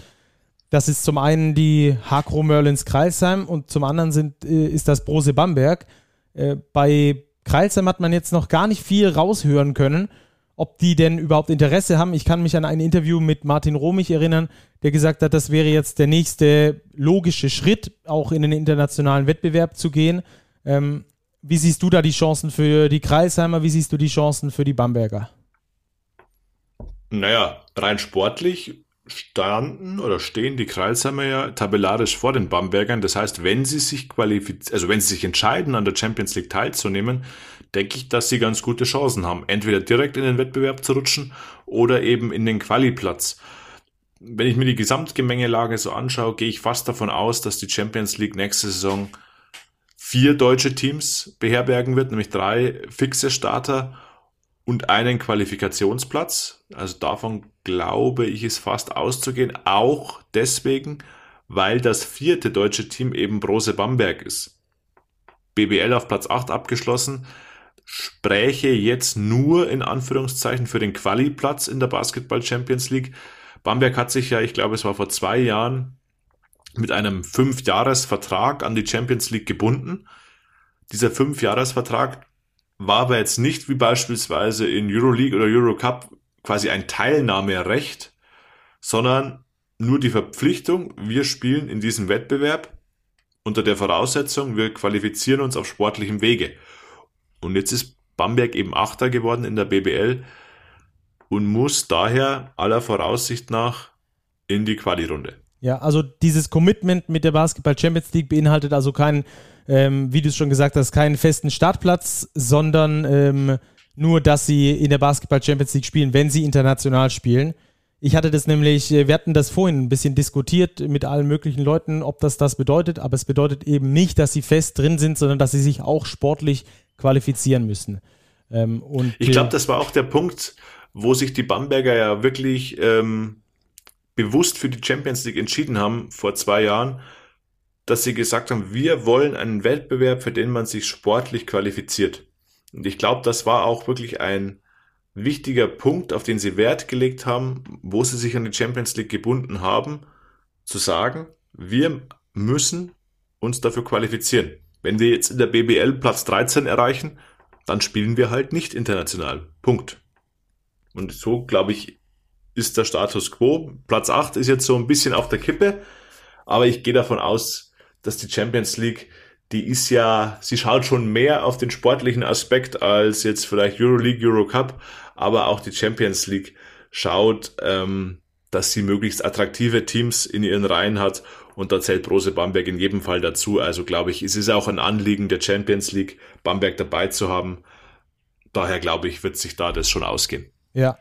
Das ist zum einen die Hakro Merlins Kreilsheim und zum anderen sind, äh, ist das Brose Bamberg. Äh, bei Kreilsheim hat man jetzt noch gar nicht viel raushören können, ob die denn überhaupt Interesse haben. Ich kann mich an ein Interview mit Martin Romich erinnern, der gesagt hat, das wäre jetzt der nächste logische Schritt, auch in den internationalen Wettbewerb zu gehen. Ähm, wie siehst du da die Chancen für die Kreisheimer? Wie siehst du die Chancen für die Bamberger? Naja, rein sportlich standen oder stehen die Kreilsheimer ja tabellarisch vor den Bambergern. Das heißt, wenn sie sich qualifizieren, also wenn sie sich entscheiden, an der Champions League teilzunehmen, denke ich, dass sie ganz gute Chancen haben, entweder direkt in den Wettbewerb zu rutschen oder eben in den Qualiplatz. Wenn ich mir die Gesamtgemengelage so anschaue, gehe ich fast davon aus, dass die Champions League nächste Saison vier deutsche Teams beherbergen wird, nämlich drei fixe Starter und einen Qualifikationsplatz. Also davon glaube ich, ist fast auszugehen. Auch deswegen, weil das vierte deutsche Team eben Brose Bamberg ist. BBL auf Platz 8 abgeschlossen, spräche jetzt nur in Anführungszeichen für den Quali-Platz in der Basketball Champions League. Bamberg hat sich ja, ich glaube, es war vor zwei Jahren, mit einem Fünfjahresvertrag an die Champions League gebunden. Dieser Fünfjahresvertrag war aber jetzt nicht wie beispielsweise in Euroleague oder Eurocup quasi ein Teilnahmerecht, sondern nur die Verpflichtung, wir spielen in diesem Wettbewerb unter der Voraussetzung, wir qualifizieren uns auf sportlichem Wege. Und jetzt ist Bamberg eben Achter geworden in der BBL und muss daher aller Voraussicht nach in die Quali-Runde. Ja, also dieses Commitment mit der Basketball Champions League beinhaltet also keinen ähm, wie du es schon gesagt hast, keinen festen Startplatz, sondern ähm, nur, dass sie in der Basketball Champions League spielen, wenn sie international spielen. Ich hatte das nämlich, äh, wir hatten das vorhin ein bisschen diskutiert mit allen möglichen Leuten, ob das das bedeutet, aber es bedeutet eben nicht, dass sie fest drin sind, sondern dass sie sich auch sportlich qualifizieren müssen. Ähm, ich glaube, das war auch der Punkt, wo sich die Bamberger ja wirklich ähm, bewusst für die Champions League entschieden haben vor zwei Jahren, dass sie gesagt haben, wir wollen einen Wettbewerb, für den man sich sportlich qualifiziert. Und ich glaube, das war auch wirklich ein wichtiger Punkt, auf den sie Wert gelegt haben, wo sie sich an die Champions League gebunden haben, zu sagen, wir müssen uns dafür qualifizieren. Wenn wir jetzt in der BBL Platz 13 erreichen, dann spielen wir halt nicht international. Punkt. Und so, glaube ich, ist der Status quo. Platz 8 ist jetzt so ein bisschen auf der Kippe, aber ich gehe davon aus, dass die Champions League, die ist ja, sie schaut schon mehr auf den sportlichen Aspekt als jetzt vielleicht Euroleague, Eurocup, aber auch die Champions League schaut, ähm, dass sie möglichst attraktive Teams in ihren Reihen hat und da zählt Brose Bamberg in jedem Fall dazu. Also glaube ich, es ist auch ein Anliegen der Champions League, Bamberg dabei zu haben. Daher glaube ich, wird sich da das schon ausgehen. Ja.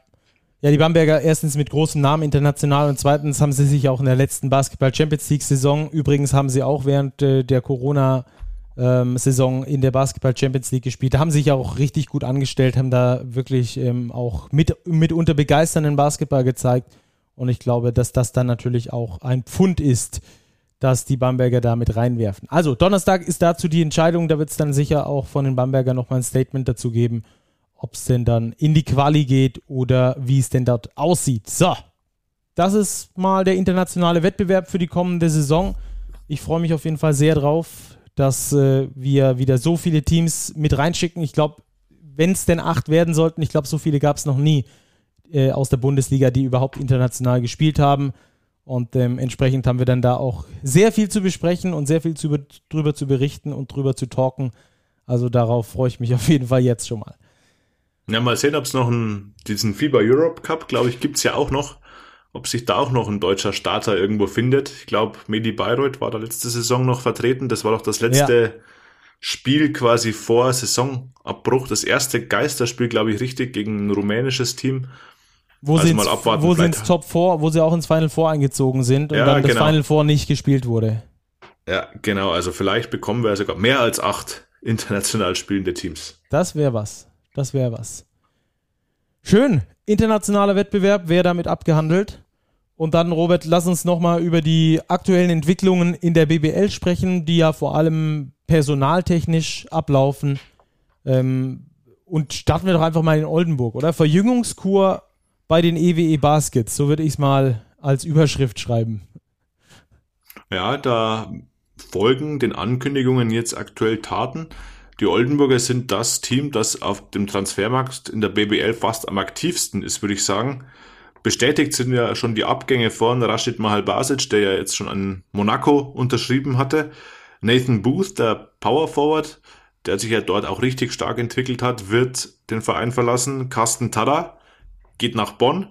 Ja, die Bamberger erstens mit großem Namen international und zweitens haben sie sich auch in der letzten Basketball Champions League Saison, übrigens haben sie auch während äh, der Corona ähm, Saison in der Basketball Champions League gespielt. Haben sich auch richtig gut angestellt, haben da wirklich ähm, auch mit, mitunter begeisternden Basketball gezeigt. Und ich glaube, dass das dann natürlich auch ein Pfund ist, dass die Bamberger da mit reinwerfen. Also Donnerstag ist dazu die Entscheidung, da wird es dann sicher auch von den Bamberger nochmal ein Statement dazu geben, ob es denn dann in die Quali geht oder wie es denn dort aussieht. So, das ist mal der internationale Wettbewerb für die kommende Saison. Ich freue mich auf jeden Fall sehr drauf, dass äh, wir wieder so viele Teams mit reinschicken. Ich glaube, wenn es denn acht werden sollten, ich glaube, so viele gab es noch nie äh, aus der Bundesliga, die überhaupt international gespielt haben. Und ähm, entsprechend haben wir dann da auch sehr viel zu besprechen und sehr viel zu, drüber zu berichten und drüber zu talken. Also darauf freue ich mich auf jeden Fall jetzt schon mal. Ja, mal sehen, ob es noch einen, diesen FIBA Europe Cup, glaube ich, gibt es ja auch noch. Ob sich da auch noch ein deutscher Starter irgendwo findet. Ich glaube, Medi Bayreuth war da letzte Saison noch vertreten. Das war doch das letzte ja. Spiel quasi vor Saisonabbruch. Das erste Geisterspiel, glaube ich, richtig gegen ein rumänisches Team. Wo also sind wo sind Top 4, wo sie auch ins Final Four eingezogen sind und ja, dann das genau. Final Four nicht gespielt wurde. Ja, genau. Also vielleicht bekommen wir sogar mehr als acht international spielende Teams. Das wäre was. Das wäre was. Schön. Internationaler Wettbewerb wäre damit abgehandelt. Und dann, Robert, lass uns nochmal über die aktuellen Entwicklungen in der BBL sprechen, die ja vor allem personaltechnisch ablaufen. Ähm, und starten wir doch einfach mal in Oldenburg, oder? Verjüngungskur bei den EWE e Baskets. So würde ich es mal als Überschrift schreiben. Ja, da folgen den Ankündigungen jetzt aktuell Taten. Die Oldenburger sind das Team, das auf dem Transfermarkt in der BBL fast am aktivsten ist, würde ich sagen. Bestätigt sind ja schon die Abgänge von Rashid Mahal Basic, der ja jetzt schon an Monaco unterschrieben hatte. Nathan Booth, der Power Forward, der sich ja dort auch richtig stark entwickelt hat, wird den Verein verlassen. Carsten Tada, geht nach Bonn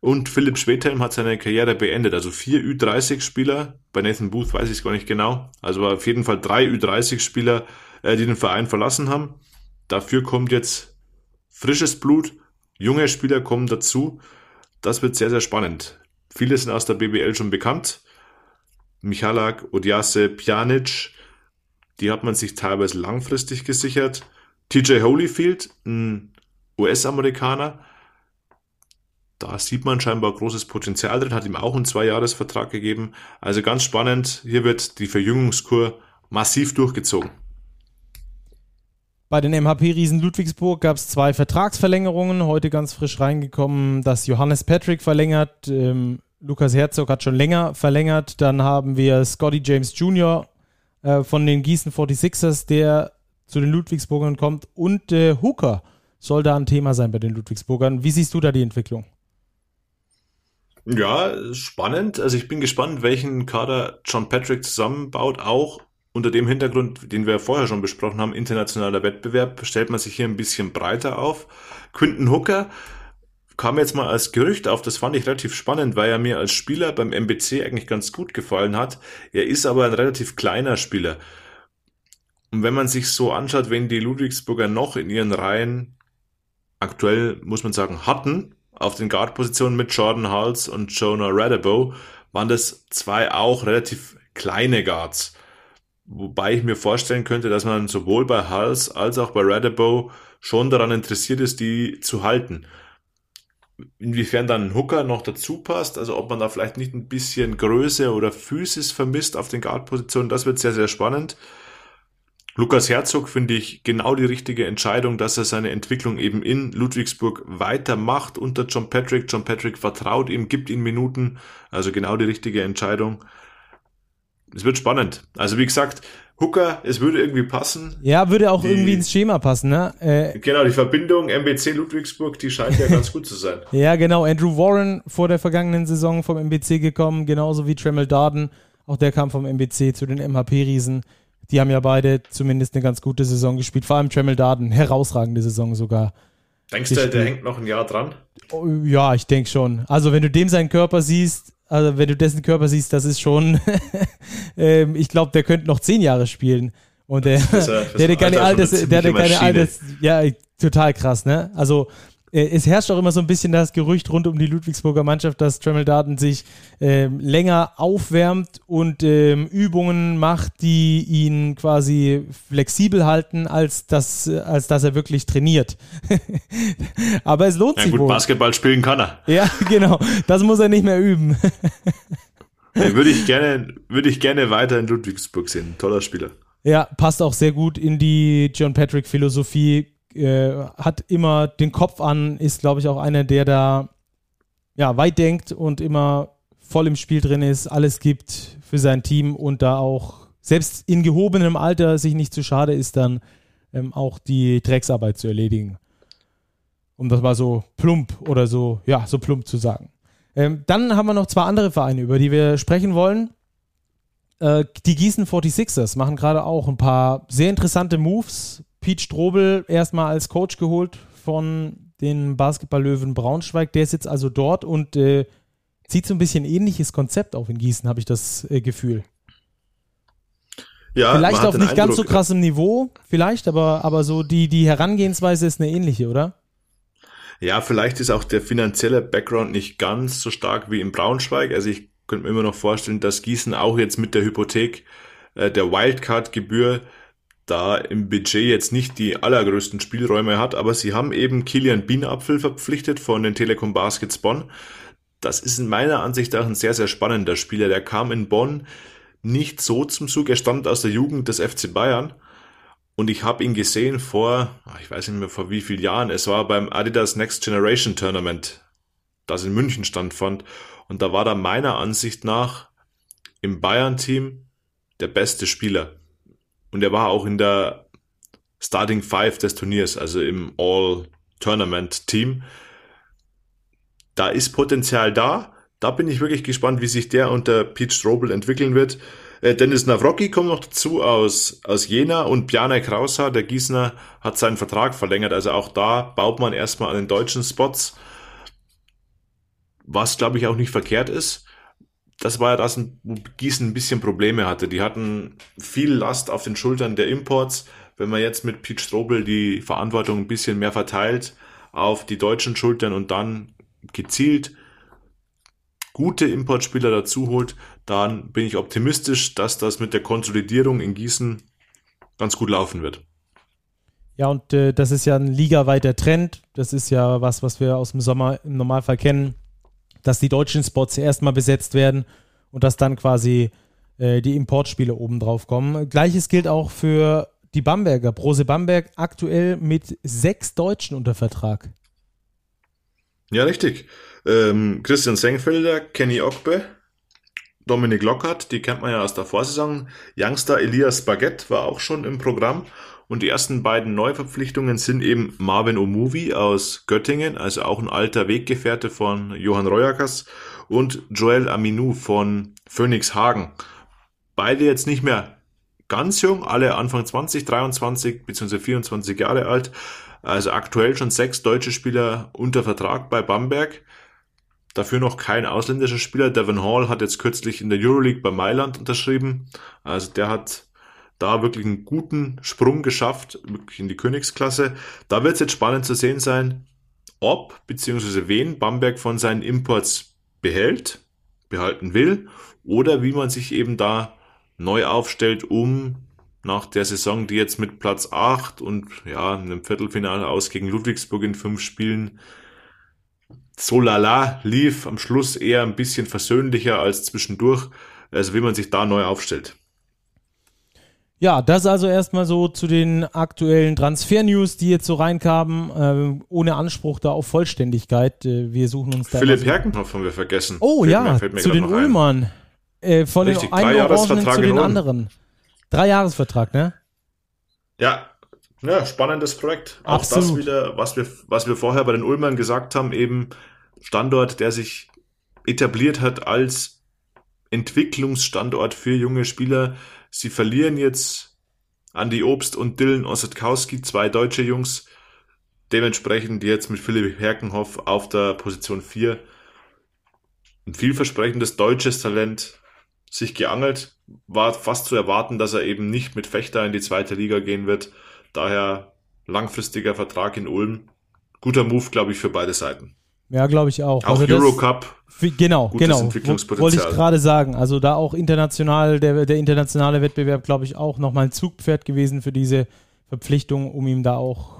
und Philipp Schwedhelm hat seine Karriere beendet. Also vier Ü30-Spieler, bei Nathan Booth weiß ich es gar nicht genau, also auf jeden Fall drei Ü30-Spieler, äh, die den Verein verlassen haben. Dafür kommt jetzt frisches Blut, junge Spieler kommen dazu. Das wird sehr, sehr spannend. Viele sind aus der BBL schon bekannt. Michalak, Odiase, Pjanic, die hat man sich teilweise langfristig gesichert. TJ Holyfield, ein US-Amerikaner, da sieht man scheinbar großes Potenzial drin, hat ihm auch einen Zweijahresvertrag gegeben. Also ganz spannend, hier wird die Verjüngungskur massiv durchgezogen. Bei den MHP-Riesen Ludwigsburg gab es zwei Vertragsverlängerungen, heute ganz frisch reingekommen, dass Johannes Patrick verlängert, ähm, Lukas Herzog hat schon länger verlängert, dann haben wir Scotty James Jr. Äh, von den Gießen 46ers, der zu den Ludwigsburgern kommt und äh, Hooker soll da ein Thema sein bei den Ludwigsburgern. Wie siehst du da die Entwicklung? Ja, spannend. Also ich bin gespannt, welchen Kader John Patrick zusammenbaut. Auch unter dem Hintergrund, den wir vorher schon besprochen haben, internationaler Wettbewerb, stellt man sich hier ein bisschen breiter auf. Quinton Hooker kam jetzt mal als Gerücht auf. Das fand ich relativ spannend, weil er mir als Spieler beim MBC eigentlich ganz gut gefallen hat. Er ist aber ein relativ kleiner Spieler. Und wenn man sich so anschaut, wenn die Ludwigsburger noch in ihren Reihen aktuell, muss man sagen, hatten, auf den Guard-Positionen mit Jordan Hulse und Jonah Radabo waren das zwei auch relativ kleine Guards. Wobei ich mir vorstellen könnte, dass man sowohl bei Hulse als auch bei Radabo schon daran interessiert ist, die zu halten. inwiefern dann ein Hooker noch dazu passt, also ob man da vielleicht nicht ein bisschen Größe oder Physis vermisst auf den Guard-Positionen, das wird sehr, sehr spannend. Lukas Herzog finde ich genau die richtige Entscheidung, dass er seine Entwicklung eben in Ludwigsburg weitermacht unter John Patrick. John Patrick vertraut ihm, gibt ihm Minuten, also genau die richtige Entscheidung. Es wird spannend. Also wie gesagt, Hooker, es würde irgendwie passen. Ja, würde auch die, irgendwie ins Schema passen, ne? Äh, genau, die Verbindung MBC Ludwigsburg, die scheint ja ganz gut zu sein. Ja, genau. Andrew Warren vor der vergangenen Saison vom MBC gekommen, genauso wie Tremel Darden. Auch der kam vom MBC zu den MHP-Riesen. Die haben ja beide zumindest eine ganz gute Saison gespielt. Vor allem Tremel Darden, herausragende Saison sogar. Denkst du, der hängt noch ein Jahr dran? Oh, ja, ich denke schon. Also wenn du dem seinen Körper siehst, also wenn du dessen Körper siehst, das ist schon, ähm, ich glaube, der könnte noch zehn Jahre spielen. Und der, der, der, der keine Alters, der, der keine Alters, ja, total krass, ne? Also es herrscht auch immer so ein bisschen das Gerücht rund um die Ludwigsburger Mannschaft, dass Tremel sich ähm, länger aufwärmt und ähm, Übungen macht, die ihn quasi flexibel halten, als, das, als dass er wirklich trainiert. Aber es lohnt ja, sich gut, wohl. Basketball spielen kann er. Ja, genau. Das muss er nicht mehr üben. würde ich gerne, würde ich gerne weiter in Ludwigsburg sehen. Toller Spieler. Ja, passt auch sehr gut in die John Patrick Philosophie äh, hat immer den Kopf an, ist, glaube ich, auch einer, der da ja, weit denkt und immer voll im Spiel drin ist, alles gibt für sein Team und da auch selbst in gehobenem Alter sich nicht zu schade ist, dann ähm, auch die Drecksarbeit zu erledigen. Um das mal so plump oder so, ja, so plump zu sagen. Ähm, dann haben wir noch zwei andere Vereine, über die wir sprechen wollen. Äh, die Gießen 46ers machen gerade auch ein paar sehr interessante Moves. Pete Strobel erstmal als Coach geholt von den Basketballlöwen Braunschweig. Der ist jetzt also dort und äh, zieht so ein bisschen ähnliches Konzept auf in Gießen, habe ich das äh, Gefühl. Ja, vielleicht auf nicht ganz so krassem Niveau, vielleicht, aber, aber so die, die Herangehensweise ist eine ähnliche, oder? Ja, vielleicht ist auch der finanzielle Background nicht ganz so stark wie in Braunschweig. Also ich könnte mir immer noch vorstellen, dass Gießen auch jetzt mit der Hypothek äh, der Wildcard-Gebühr da im Budget jetzt nicht die allergrößten Spielräume hat, aber sie haben eben Kilian Bienapfel verpflichtet von den Telekom Baskets Bonn. Das ist in meiner Ansicht auch ein sehr, sehr spannender Spieler. Der kam in Bonn nicht so zum Zug. Er stammt aus der Jugend des FC Bayern. Und ich habe ihn gesehen vor, ich weiß nicht mehr vor wie vielen Jahren, es war beim Adidas Next Generation Tournament, das in München stattfand. Und da war er meiner Ansicht nach im Bayern-Team der beste Spieler. Und er war auch in der Starting Five des Turniers, also im All-Tournament-Team. Da ist Potenzial da. Da bin ich wirklich gespannt, wie sich der unter Pete Strobel entwickeln wird. Äh, Dennis Navrocki kommt noch dazu aus, aus Jena und Bjarne Krauser, der Gießener, hat seinen Vertrag verlängert. Also auch da baut man erstmal an den deutschen Spots, was glaube ich auch nicht verkehrt ist das war ja das, wo Gießen ein bisschen Probleme hatte. Die hatten viel Last auf den Schultern der Imports. Wenn man jetzt mit Pete Strobel die Verantwortung ein bisschen mehr verteilt auf die deutschen Schultern und dann gezielt gute Importspieler dazu holt, dann bin ich optimistisch, dass das mit der Konsolidierung in Gießen ganz gut laufen wird. Ja, und äh, das ist ja ein ligaweiter Trend. Das ist ja was, was wir aus dem Sommer im Normalfall kennen dass die deutschen Spots erstmal besetzt werden und dass dann quasi äh, die Importspiele oben drauf kommen. Gleiches gilt auch für die Bamberger. Brose Bamberg aktuell mit sechs Deutschen unter Vertrag. Ja, richtig. Ähm, Christian Sengfelder, Kenny Ogbe, Dominik Lockhart, die kennt man ja aus der Vorsaison. Youngster Elias Baguette war auch schon im Programm. Und die ersten beiden Neuverpflichtungen sind eben Marvin Omuvi aus Göttingen, also auch ein alter Weggefährte von Johann Reuerkers und Joel Aminou von Phoenix Hagen. Beide jetzt nicht mehr ganz jung, alle Anfang 20, 23 bzw. 24 Jahre alt. Also aktuell schon sechs deutsche Spieler unter Vertrag bei Bamberg. Dafür noch kein ausländischer Spieler. Devin Hall hat jetzt kürzlich in der Euroleague bei Mailand unterschrieben. Also der hat da wirklich einen guten Sprung geschafft, wirklich in die Königsklasse. Da wird es jetzt spannend zu sehen sein, ob bzw. wen Bamberg von seinen Imports behält, behalten will oder wie man sich eben da neu aufstellt, um nach der Saison, die jetzt mit Platz 8 und ja, einem Viertelfinale aus gegen Ludwigsburg in fünf Spielen so lala lief, am Schluss eher ein bisschen versöhnlicher als zwischendurch. Also wie man sich da neu aufstellt. Ja, das also erstmal so zu den aktuellen Transfer-News, die jetzt so reinkamen, äh, ohne Anspruch da auf Vollständigkeit. Äh, wir suchen uns da. Philipp Herkenhoff haben wir vergessen. Oh fällt ja, mir, zu den Ullmann. Äh, von Richtig, den einen Orangenen zu den anderen. Drei Jahresvertrag, ne? Ja, ja, spannendes Projekt. Auch Absolut. das wieder, was wir, was wir vorher bei den Ulmern gesagt haben, eben Standort, der sich etabliert hat als Entwicklungsstandort für junge Spieler. Sie verlieren jetzt Andy Obst und Dylan Ossetkowski, zwei deutsche Jungs. Dementsprechend jetzt mit Philipp Herkenhoff auf der Position 4. Ein vielversprechendes deutsches Talent sich geangelt. War fast zu erwarten, dass er eben nicht mit Fechter in die zweite Liga gehen wird. Daher langfristiger Vertrag in Ulm. Guter Move, glaube ich, für beide Seiten. Ja, glaube ich auch. Auch also Eurocup. Genau, genau. Wollte ich gerade sagen. Also da auch international, der, der internationale Wettbewerb, glaube ich, auch nochmal ein Zugpferd gewesen für diese Verpflichtung, um ihm da auch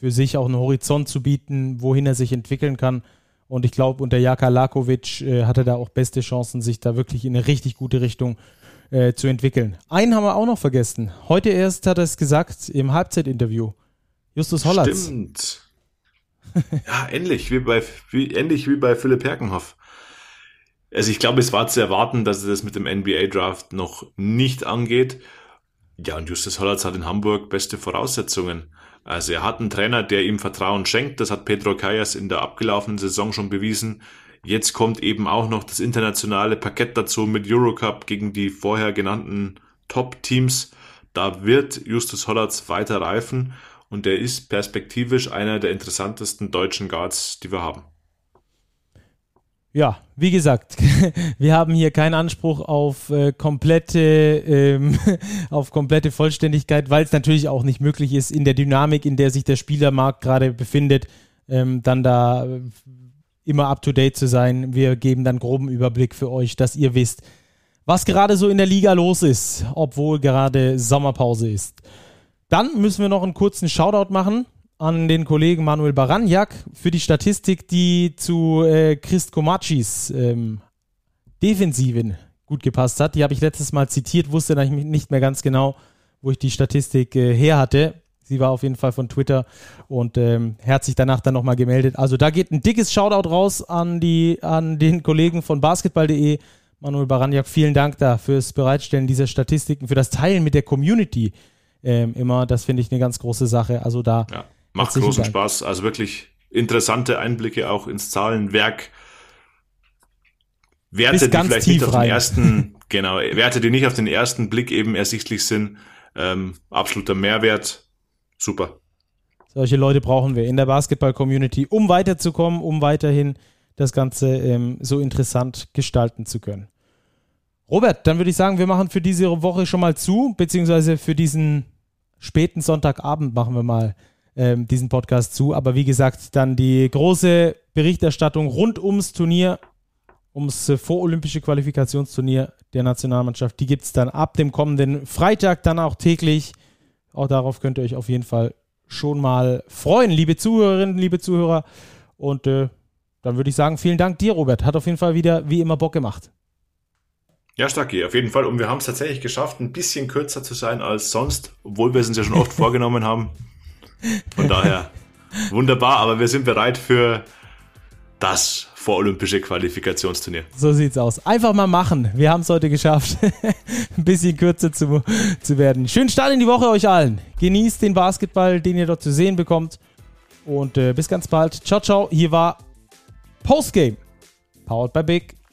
für sich auch einen Horizont zu bieten, wohin er sich entwickeln kann. Und ich glaube, unter Jaka Lakovic äh, hat er da auch beste Chancen, sich da wirklich in eine richtig gute Richtung äh, zu entwickeln. Einen haben wir auch noch vergessen. Heute erst hat er es gesagt im Halbzeitinterview. Justus Hollatz. Stimmt. ja, ähnlich wie bei, wie, ähnlich wie bei Philipp Herkenhoff. Also ich glaube, es war zu erwarten, dass er das mit dem NBA-Draft noch nicht angeht. Ja, und Justus Hollatz hat in Hamburg beste Voraussetzungen. Also er hat einen Trainer, der ihm Vertrauen schenkt. Das hat Pedro Callas in der abgelaufenen Saison schon bewiesen. Jetzt kommt eben auch noch das internationale Parkett dazu mit Eurocup gegen die vorher genannten Top-Teams. Da wird Justus Hollatz weiter reifen und er ist perspektivisch einer der interessantesten deutschen Guards, die wir haben. Ja, wie gesagt, wir haben hier keinen Anspruch auf äh, komplette, ähm, auf komplette Vollständigkeit, weil es natürlich auch nicht möglich ist, in der Dynamik, in der sich der Spielermarkt gerade befindet, ähm, dann da äh, immer up to date zu sein. Wir geben dann groben Überblick für euch, dass ihr wisst, was gerade so in der Liga los ist, obwohl gerade Sommerpause ist. Dann müssen wir noch einen kurzen Shoutout machen an den Kollegen Manuel Baranjak für die Statistik, die zu äh, Christ Komachis ähm, Defensiven gut gepasst hat. Die habe ich letztes Mal zitiert, wusste dann nicht mehr ganz genau, wo ich die Statistik äh, her hatte. Sie war auf jeden Fall von Twitter und ähm, hat sich danach dann nochmal gemeldet. Also da geht ein dickes Shoutout raus an, die, an den Kollegen von basketball.de. Manuel Baranjak, vielen Dank da fürs Bereitstellen dieser Statistiken, für das Teilen mit der Community ähm, immer. Das finde ich eine ganz große Sache. Also da. Ja, macht großen Dank. Spaß. Also wirklich interessante Einblicke auch ins Zahlenwerk. Werte, die vielleicht nicht auf den ersten, genau, Werte, die nicht auf den ersten Blick eben ersichtlich sind. Ähm, absoluter Mehrwert. Super. Solche Leute brauchen wir in der Basketball-Community, um weiterzukommen, um weiterhin das Ganze ähm, so interessant gestalten zu können. Robert, dann würde ich sagen, wir machen für diese Woche schon mal zu, beziehungsweise für diesen späten Sonntagabend machen wir mal ähm, diesen Podcast zu. Aber wie gesagt, dann die große Berichterstattung rund ums Turnier, ums äh, vorolympische Qualifikationsturnier der Nationalmannschaft, die gibt es dann ab dem kommenden Freitag dann auch täglich. Auch darauf könnt ihr euch auf jeden Fall schon mal freuen, liebe Zuhörerinnen, liebe Zuhörer. Und äh, dann würde ich sagen, vielen Dank dir, Robert. Hat auf jeden Fall wieder wie immer Bock gemacht. Ja, Stacki, auf jeden Fall. Und wir haben es tatsächlich geschafft, ein bisschen kürzer zu sein als sonst, obwohl wir es uns ja schon oft vorgenommen haben. Von daher wunderbar, aber wir sind bereit für das vorolympische Qualifikationsturnier. So sieht's aus. Einfach mal machen. Wir haben es heute geschafft, ein bisschen kürzer zu, zu werden. Schönen Start in die Woche euch allen. Genießt den Basketball, den ihr dort zu sehen bekommt. Und äh, bis ganz bald. Ciao, ciao. Hier war Postgame. Powered by Big.